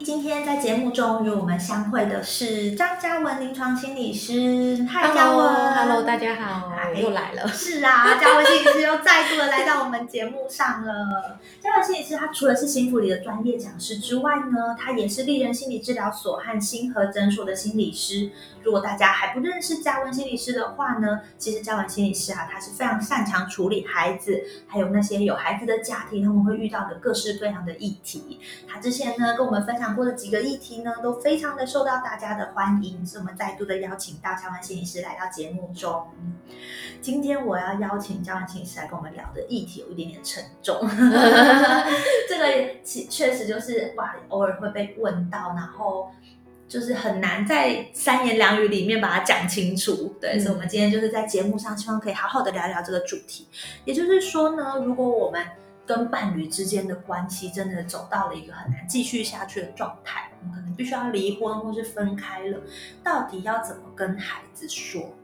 今天在节目中与我们相会的是张嘉文临床心理师。嗨，嘉文 Hello，大家好，嗨我又来了。是啊，嘉文心理师又再度的来到我们节目上了。嘉文心理师他除了是新福里的专业讲师之外呢，他也是丽人心理治疗所和星河诊所的心理师。如果大家还不认识嘉文心理师的话呢，其实嘉文心理师啊，他是非常擅长处理孩子，还有那些有孩子的家庭他们会遇到的各式各样的议题。他之前呢跟我们分享过的几个议题呢，都非常的受到大家的欢迎，所以我们再度的邀请到嘉文心理师来到节目中。今天我要邀请嘉文心理师来跟我们聊的议题有一点点沉重，这个其确实就是哇，偶尔会被问到，然后。就是很难在三言两语里面把它讲清楚，对，嗯所以我们今天就是在节目上希望可以好好的聊聊这个主题。也就是说呢，如果我们跟伴侣之间的关系真的走到了一个很难继续下去的状态，我们可能必须要离婚或是分开了，到底要怎么跟孩子说？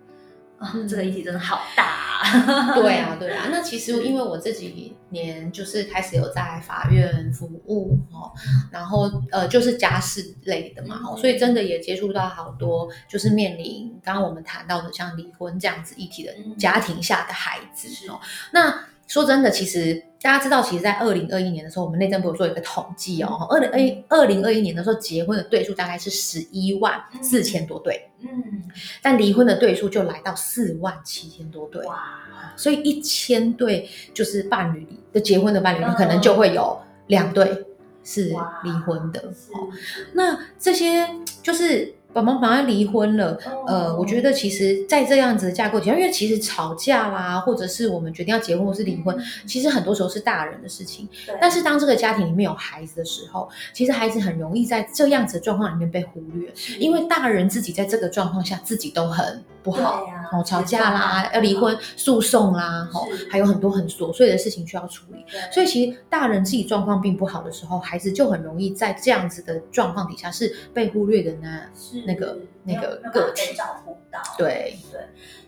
啊、嗯这个议题真的好大、啊。对啊，对啊。那其实因为我这几年就是开始有在法院服务哦，然后呃就是家事类的嘛，哦，所以真的也接触到好多就是面临刚刚我们谈到的像离婚这样子议题的嗯家庭下的孩子是哦。那说真的，其实大家知道，其实，在二零二一年的时候，我们内政部有做一个统计哦，二零二二零二一年的时候，结婚的对数大概是十一万四千多对，嗯，但离婚的对数就来到四万七千多对。哇，所以一千对就是伴侣里的结婚的伴侣可能就会有两对是哇离婚的。哦那这些就是爸爸妈妈离婚了，哦。呃，我觉得其实，在这样子的架构底下，因为其实吵架啦，或者是我们决定要结婚或是离婚，其实很多时候是大人的事情。但是当这个家庭里面有孩子的时候，其实孩子很容易在这样子的状况里面被忽略，因为大人自己在这个状况下自己都很不好。吵架啦，要离婚、诉讼啦，哦，还有很多很琐碎的事情需要处理。所以其实大人自己状况并不好的时候，孩子就很容易在这样子的状况底下是被忽略的呢。是那个那个个体被照顾到。对，对。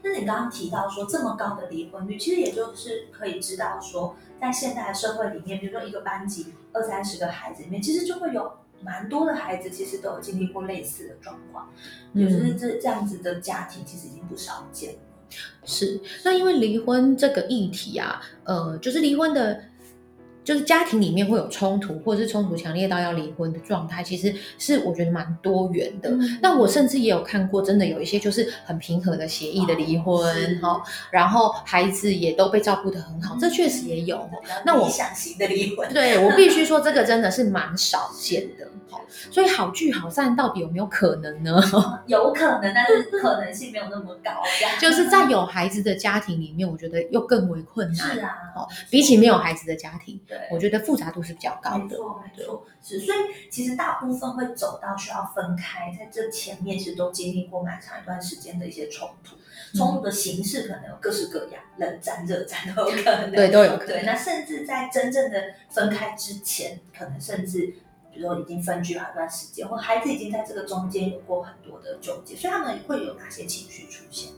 那你刚刚提到说这么高的离婚率，其实也就是可以知道说，在现代的社会里面，比如说一个班级二三十个孩子里面，其实就会有蛮多的孩子其实都有经历过类似的状况，嗯就是这这样子的家庭其实已经不少见了。是。那因为离婚这个议题啊，呃，就是离婚的。就是家庭里面会有冲突，或者是冲突强烈到要离婚的状态，其实是我觉得蛮多元的。嗯那我甚至也有看过，真的有一些就是很平和的协议的离婚，哈、然后孩子也都被照顾得很好，这确实也有。那我理想型的离婚，对我必须说，这个真的是蛮少见的。哦所以好聚好散到底有没有可能呢？有可能，但是可能性没有那么高。就是在有孩子的家庭里面，我觉得又更为困难。是啊，哦，比起没有孩子的家庭，对。我觉得复杂度是比较高的。没错，没错，是，所以其实大部分会走到需要分开，在这前面其实都经历过蛮长一段时间的一些冲突，冲突的形式可能有各式各样，冷战、热战都有可能。对，都有可对，能。那甚至在真正的分开之前，可能甚至。比如说已经分居好一段时间，或孩子已经在这个中间有过很多的纠结，所以他们会有哪些情绪出现？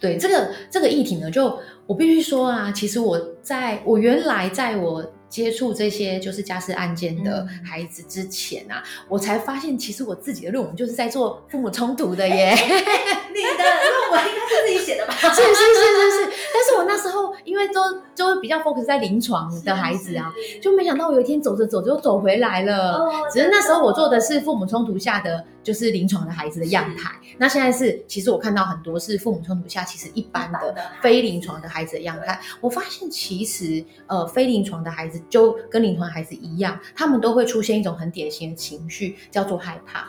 对这个这个议题呢，就我必须说啊，其实我在我原来在我接触这些就是家事案件的嗯孩子之前啊，我才发现其实我自己的论文就是在做父母冲突的耶。你的论文应该是自己写的吧？是是是是是，但是我那时候候因为都都比较 focus 在临床的孩子啊，就没想到我有一天走着走着又走回来了。哦只是那时候我做的是父母冲突下的就是临床的孩子的样态，那现在是其实我看到很多是父母冲突下其实一般的非临床的孩子的样态。我发现其实呃非临床的孩子就跟临床孩子一样，他们都会出现一种很典型的情绪，叫做害怕。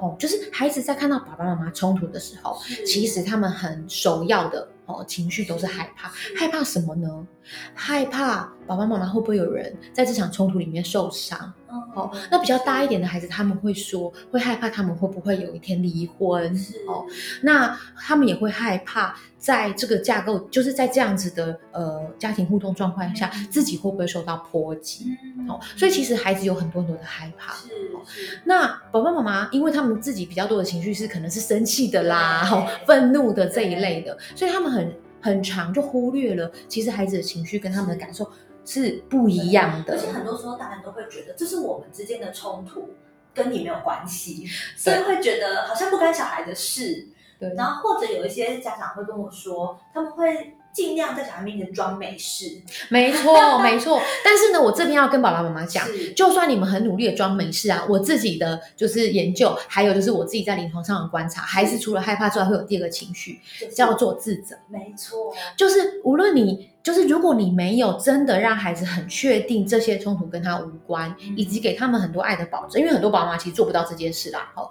哦，就是孩子在看到爸爸妈妈冲突的时候，其实他们很首要的哦情绪都是害怕，害怕什么呢？害怕爸爸妈妈会不会有人在这场冲突里面受伤？哦，那比较大一点的孩子，他们会说会害怕他们会不会有一天离婚？哦，那他们也会害怕在这个架构，就是在这样子的呃家庭互动状况下，自己会不会受到波及？哦，所以其实孩子有很多很多的害怕。是是那爸爸妈妈，因为他们自己比较多的情绪是可能是生气的啦，愤怒的这一类的，所以他们很很长就忽略了，其实孩子的情绪跟他们的感受是不一样的而。且很多时候大人都会觉得这是我们之间的冲突，跟你没有关系，所以会觉得好像不干小孩的事。对，然后或者有一些家长会跟我说，他们会尽量在小孩面前装没事，没错，没错。但是呢，我这边要跟爸爸妈妈讲，就算你们很努力的装没事啊，我自己的就是研究，还有就是我自己在临床上的观察，孩子除了害怕之外，会有第二个情绪，叫做自责。没错，就是无论你，就是如果你没有真的让孩子很确定这些冲突跟他无关，嗯以及给他们很多爱的保证，因为很多爸妈其实做不到这件事啦。哦，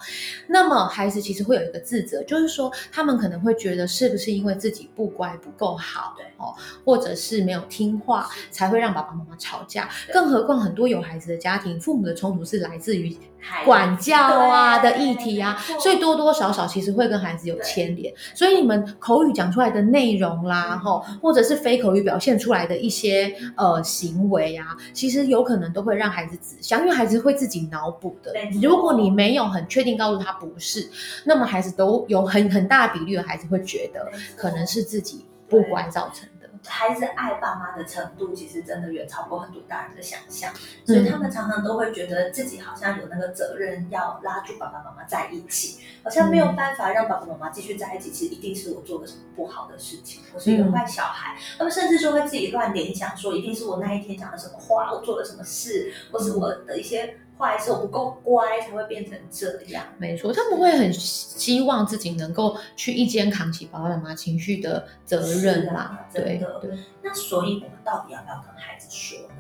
那么孩子其实会有一个自责，就是说他们可能会觉得是不是因为自己不乖不够好，对哦，或者是没有听话，才会让爸爸妈妈吵架。更何况很多有孩子的家庭，父母的冲突是来自于管教啊的议题啊所以多多少少其实会跟孩子有牵连。所以你们口语讲出来的内容啦，嗯。吼、或者是非口语表现出来的一些呃行为啊，其实有可能都会让孩子指向，因为孩子会自己脑补的。如果你没有很确定告诉他不是，那么孩子都有很很大比率的孩子会觉得可能是自己不乖造成的。孩子爱爸妈的程度，其实真的远超过很多大人的想象，嗯所以他们常常都会觉得自己好像有那个责任要拉住爸爸妈妈在一起，好像没有办法让爸爸妈妈继续在一起。其实一定是我做了什么不好的事情，我是一个坏小孩。他们甚至就会自己乱联想，说一定是我那一天讲了什么话，我做了什么事，或是我的一些坏事，我不够乖才会变成这样。没错，他们会很希望自己能够去一肩扛起爸爸妈妈情绪的责任啦。对的对那所以我们到底要不要跟孩子说呢？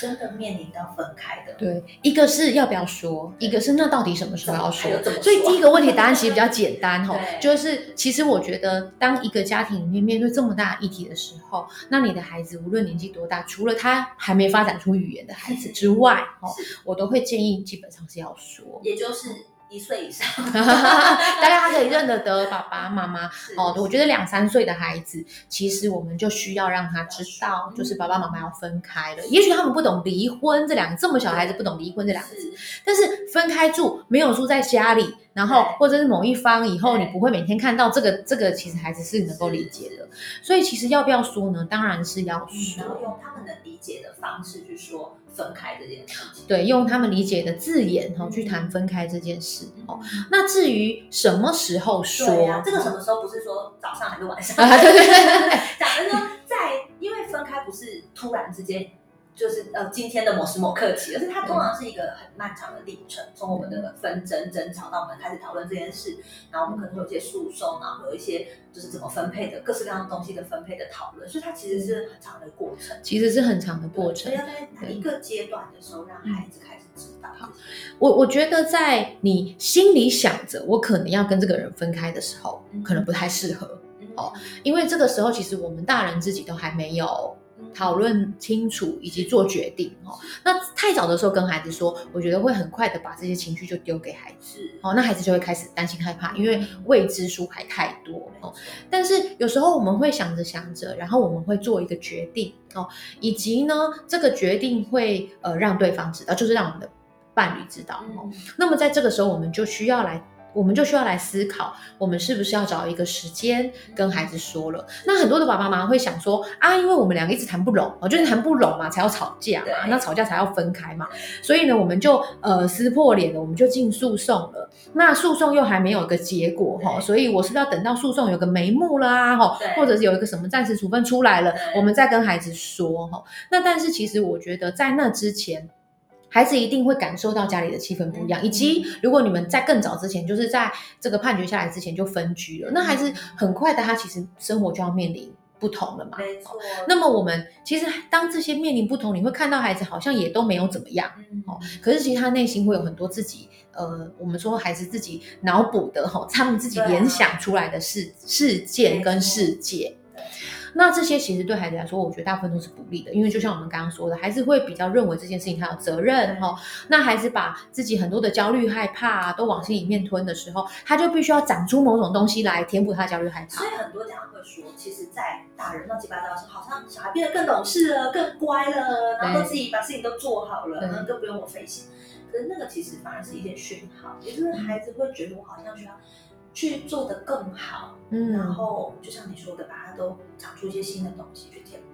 真的面临到分开的，对，一个是要不要说，一个是那到底什么时候要说。所以第一个问题答案其实比较简单哈 对，就是其实我觉得，当一个家庭里面面对这么大的议题的时候，那你的孩子无论年纪多大，除了他还没发展出语言的孩子之外，哦，我都会建议基本上是要说。也就是一岁以上，大概他可以认得得爸爸妈妈。哦。我觉得两三岁的孩子，其实我们就需要让他知道，嗯。就是爸爸妈妈要分开了。也许他们不懂离婚这两个，这么小孩子不懂离婚这两个字，是。但是分开住，没有住在家里，然后或者是某一方以后你不会每天看到这个，这个其实孩子是能够理解的。所以其实要不要说呢？当然是要嗯然后说。用他们能理解的方式去说分开这件事情。对，用他们理解的字眼哈、哦、嗯去谈分开这件事哦。嗯那至于什么时候说，对啊，这个什么时候不是说早上还是晚上？啊对对对对对讲的说在，因为分开不是突然之间，就是呃今天的某时某刻起，而是它通常是一个很漫长的历程，从我们的纷争争吵到我们开始讨论这件事，然后我们可能会有一些诉讼，然后会有一些就是怎么分配的各式各样的东西的分配的讨论，所以它其实是很长的过程。其实是很长的过程所以。要在哪一个阶段的时候让孩子开始知道？好我我觉得在你心里想着我可能要跟这个人分开的时候，嗯可能不太适合，嗯哦因为这个时候其实我们大人自己都还没有嗯讨论清楚以及做决定哦。那太早的时候跟孩子说，我觉得会很快的把这些情绪就丢给孩子。哦，那孩子就会开始担心害怕，因为未知数还太多哦。但是有时候我们会想着想着，然后我们会做一个决定哦，以及呢，这个决定会呃让对方知道，就是让我们的伴侣知道哦。嗯那么在这个时候，我们就需要来我们就需要来思考，我们是不是要找一个时间跟孩子说了。那很多的爸爸妈妈会想说啊，因为我们两个一直谈不拢，哦，就是谈不拢嘛，才要吵架嘛，那吵架才要分开嘛，所以呢，我们就呃撕破脸了，我们就进诉讼了。那诉讼又还没有个结果哈，对所以我是不是要等到诉讼有个眉目了啊？哈对，或者是有一个什么暂时处分出来了，我们再跟孩子说哈。那但是其实我觉得在那之前。孩子一定会感受到家里的气氛不一样，嗯以及如果你们在更早之前，就是在这个判决下来之前就分居了，那孩子很快的，他其实生活就要面临不同了嘛。没错。那么我们其实当这些面临不同，你会看到孩子好像也都没有怎么样，嗯哦可是其实他内心会有很多自己，呃，我们说孩子自己脑补的哈，他们自己联想出来的事、事件跟世界对。那这些其实对孩子来说，我觉得大部分都是不利的，因为就像我们刚刚说的，孩子会比较认为这件事情他有责任哈。那孩子把自己很多的焦虑、害怕啊，都往心里面吞的时候，他就必须要长出某种东西来填补他的焦虑、害怕所以。很多家长会说，其实，在大人乱七八糟的时候，好像小孩变得更懂事了、更乖了，然后自己把事情都做好了，对然后更不用我费心。可是那个其实反而是一件讯号，也就是孩子会觉得我好像需要去做得更好，嗯然嗯，后就像你说的，把它都长出一些新的东西去填补。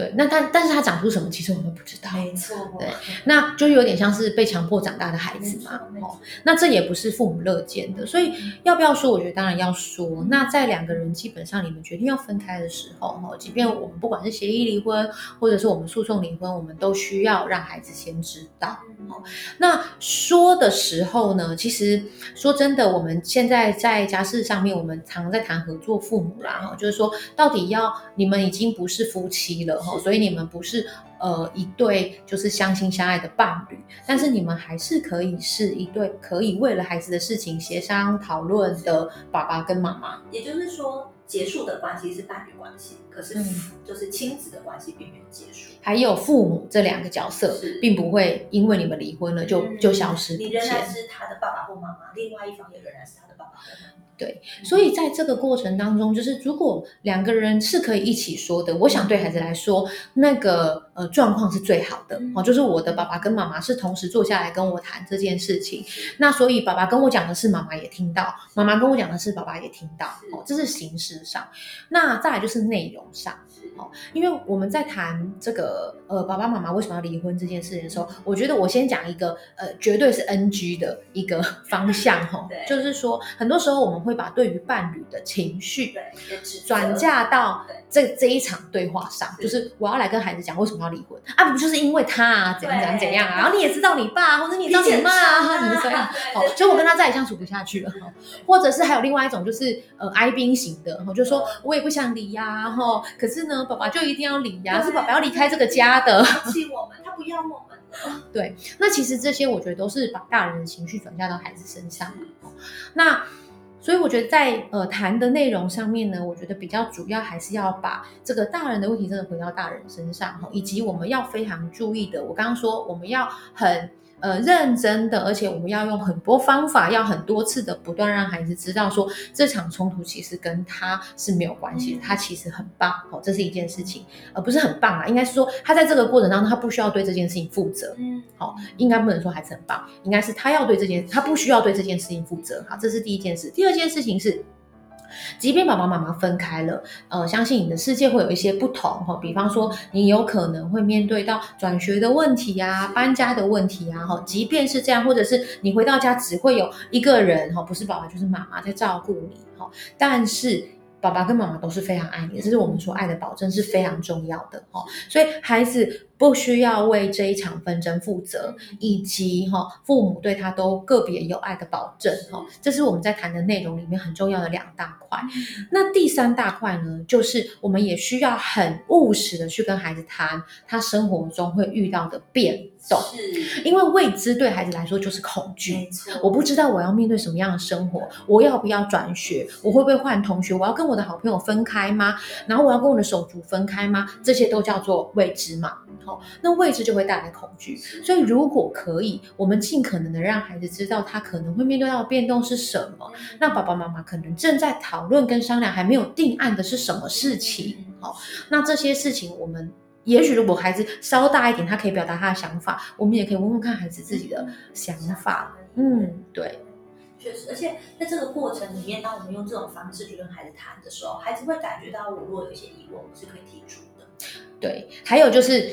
对。那但但是他长出什么，其实我们不知道。没错，对那就有点像是被强迫长大的孩子嘛，哦，那这也不是父母乐见的，所以要不要说？我觉得当然要说。那在两个人基本上你们决定要分开的时候，哈，即便我们不管是协议离婚，或者是我们诉讼离婚，我们都需要让孩子先知道。哦那说的时候呢，其实说真的，我们现在在家事上面，我们常常在谈合作父母啦，哈，就是说到底要你们已经不是夫妻了，所以你们不是呃一对就是相亲相爱的伴侣，但是你们还是可以是一对可以为了孩子的事情协商讨论的爸爸跟妈妈。也就是说，结束的关系是伴侣关系，可是嗯就是亲子的关系并没有结束。还有父母这两个角色，并不会因为你们离婚了就嗯就消失不你仍然。是他的爸爸或妈妈，另外一方也仍然是他的爸爸或妈妈。对，所以在这个过程当中，就是如果两个人是可以一起说的，我想对孩子来说，那个呃状况是最好的嗯哦。就是我的爸爸跟妈妈是同时坐下来跟我谈这件事情，那所以爸爸跟我讲的是，妈妈也听到；妈妈跟我讲的是，爸爸也听到。是哦，这是形式上。那再来就是内容上。哦，因为我们在谈这个呃爸爸妈妈为什么要离婚这件事情的时候，我觉得我先讲一个呃绝对是 NG 的一个 方向哈、对。就是说很多时候我们会把对于伴侣的情绪转嫁到这这一场对话上，就是我要来跟孩子讲为什么要离婚。啊，不就是因为他啊怎样怎样怎样啊，然后你也知道你爸或者你也知道你妈啊，你们怎样，哦，就我跟他再也相处不下去了，哦或者是还有另外一种就是呃哀兵型的，哦，就说我也不想离呀，哈，可是呢爸爸就一定要离呀，对是爸爸要离开这个家的，抛弃我们，他不要我们了。对，那其实这些我觉得都是把大人的情绪转嫁到孩子身上。那所以我觉得在呃谈的内容上面呢，我觉得比较主要还是要把这个大人的问题真的回到大人身上哈，以及我们要非常注意的，我刚刚说我们要很。呃，认真的，而且我们要用很多方法，要很多次的不断让孩子知道说，这场冲突其实跟他是没有关系的，他其实很棒哦，这是一件事情，而不是很棒啊，应该是说他在这个过程当中，他不需要对这件事情负责，嗯，好，应该不能说孩子很棒，应该是他要对这件，他不需要对这件事情负责。好，这是第一件事。第二件事情是，即便爸爸妈妈分开了，呃，相信你的世界会有一些不同哈。比方说，你有可能会面对到转学的问题啊、搬家的问题啊，哈。即便是这样，或者是你回到家只会有一个人哈，不是爸爸就是妈妈在照顾你哈，但是。爸爸跟妈妈都是非常爱你，这是我们说爱的保证是非常重要的哦。所以孩子不需要为这一场纷争负责，以及哈、父母对他都个别有爱的保证哈、这是我们在谈的内容里面很重要的两大块。那第三大块呢，就是我们也需要很务实的去跟孩子谈他生活中会遇到的变动，因为未知对孩子来说就是恐惧。我不知道我要面对什么样的生活，我要不要转学，我会不会换同学，我要跟我的好朋友分开吗？然后我要跟我的手足分开吗？这些都叫做未知嘛。好、那未知就会带来恐惧。所以如果可以，我们尽可能的让孩子知道他可能会面对到的变动是什么。那爸爸妈妈可能正在讨论跟商量，还没有定案的是什么事情？好、那这些事情我们。也许如果孩子稍大一点，他可以表达他的想法，我们也可以问问看孩子自己的想法。嗯，对，确实，而且在这个过程里面，当我们用这种方式去跟孩子谈的时候，孩子会感觉到我如果有一些疑问，我是可以提出的。对，还有就是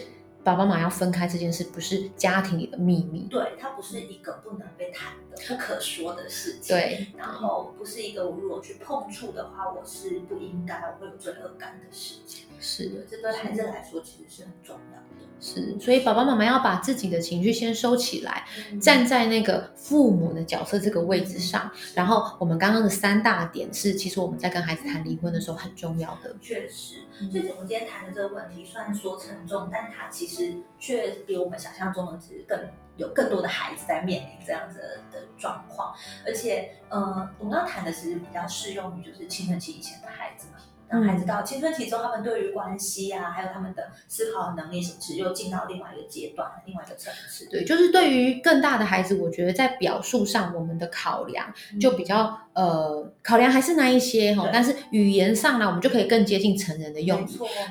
爸爸妈妈要分开这件事，不是家庭里的秘密。对，它不是一个不能被谈的、不可说的事情。对，然后不是一个我如果去碰触的话，我是不应该，我会有罪恶感的事情。是的，这对孩子来说其实是很重要的。是，所以爸爸妈妈要把自己的情绪先收起来，嗯站在那个父母的角色这个位置上。然后我们刚刚的三大点是，其实我们在跟孩子谈离婚的时候很重要的。确实，嗯所以我们今天谈的这个问题，虽然说沉重，但它其实却比我们想象中的只是更有更多的孩子在面临这样子的状况，而且，呃，我们要谈的其实比较适用于就是青春期以前的孩子嘛。当孩子到青春期之后，他们对于关系啊，还有他们的思考能力，是不是又进到另外一个阶段、另外一个层次。对，就是对于更大的孩子，我觉得在表述上，我们的考量就比较呃，考量还是那一些哈，但是语言上呢，我们就可以更接近成人的用语。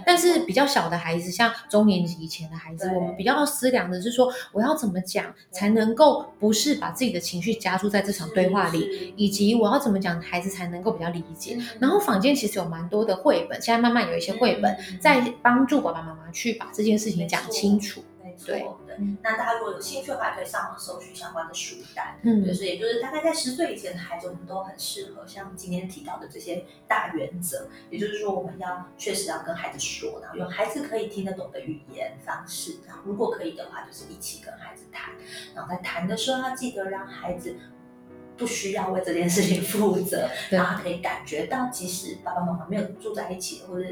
但是比较小的孩子，像中年级以前的孩子，我们比较要思量的是说，我要怎么讲才能够不是把自己的情绪加注在这场对话里，里，以及我要怎么讲，孩子才能够比较理解。嗯。然后坊间其实有蛮多的绘本，现在慢慢有一些绘本嗯在帮助爸爸妈妈去把这件事情讲清楚。没错，对。那大家如果有兴趣的话，可以上网搜寻相关的书单。嗯就是也就是大概在十岁以前的孩子，我们都很适合像今天提到的这些大原则。也就是说，我们要确实要跟孩子说，然后用孩子可以听得懂的语言方式。然后如果可以的话，就是一起跟孩子谈。然后在谈的时候，要记得让孩子。不需要为这件事情负责，然后可以感觉到，即使爸爸妈妈没有住在一起，或者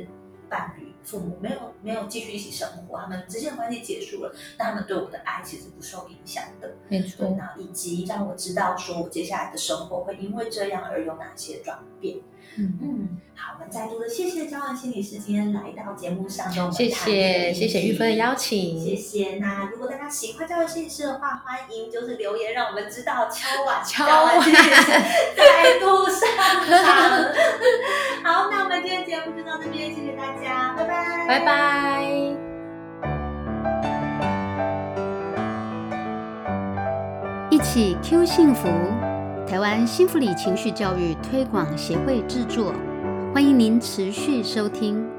伴侣、父母没有没有继续一起生活，他们之间的关系结束了，那他们对我的爱其实不受影响的。对，没错，那以及让我知道说我接下来的生活会因为这样而有哪些转变。嗯，嗯，好，我们再度的谢谢交往心理师今天来到节目上跟我们谢谢谢谢玉芬的邀请，谢谢。那如果大家喜欢教育心理师的话，欢迎就是留言让我们知道，敲碗敲教碗完心理师再度上场。好，那我们今天节目就到这边，谢谢大家，拜拜，拜。拜。一起 Q 幸福，台湾幸福里情绪教育推广协会制作，欢迎您持续收听。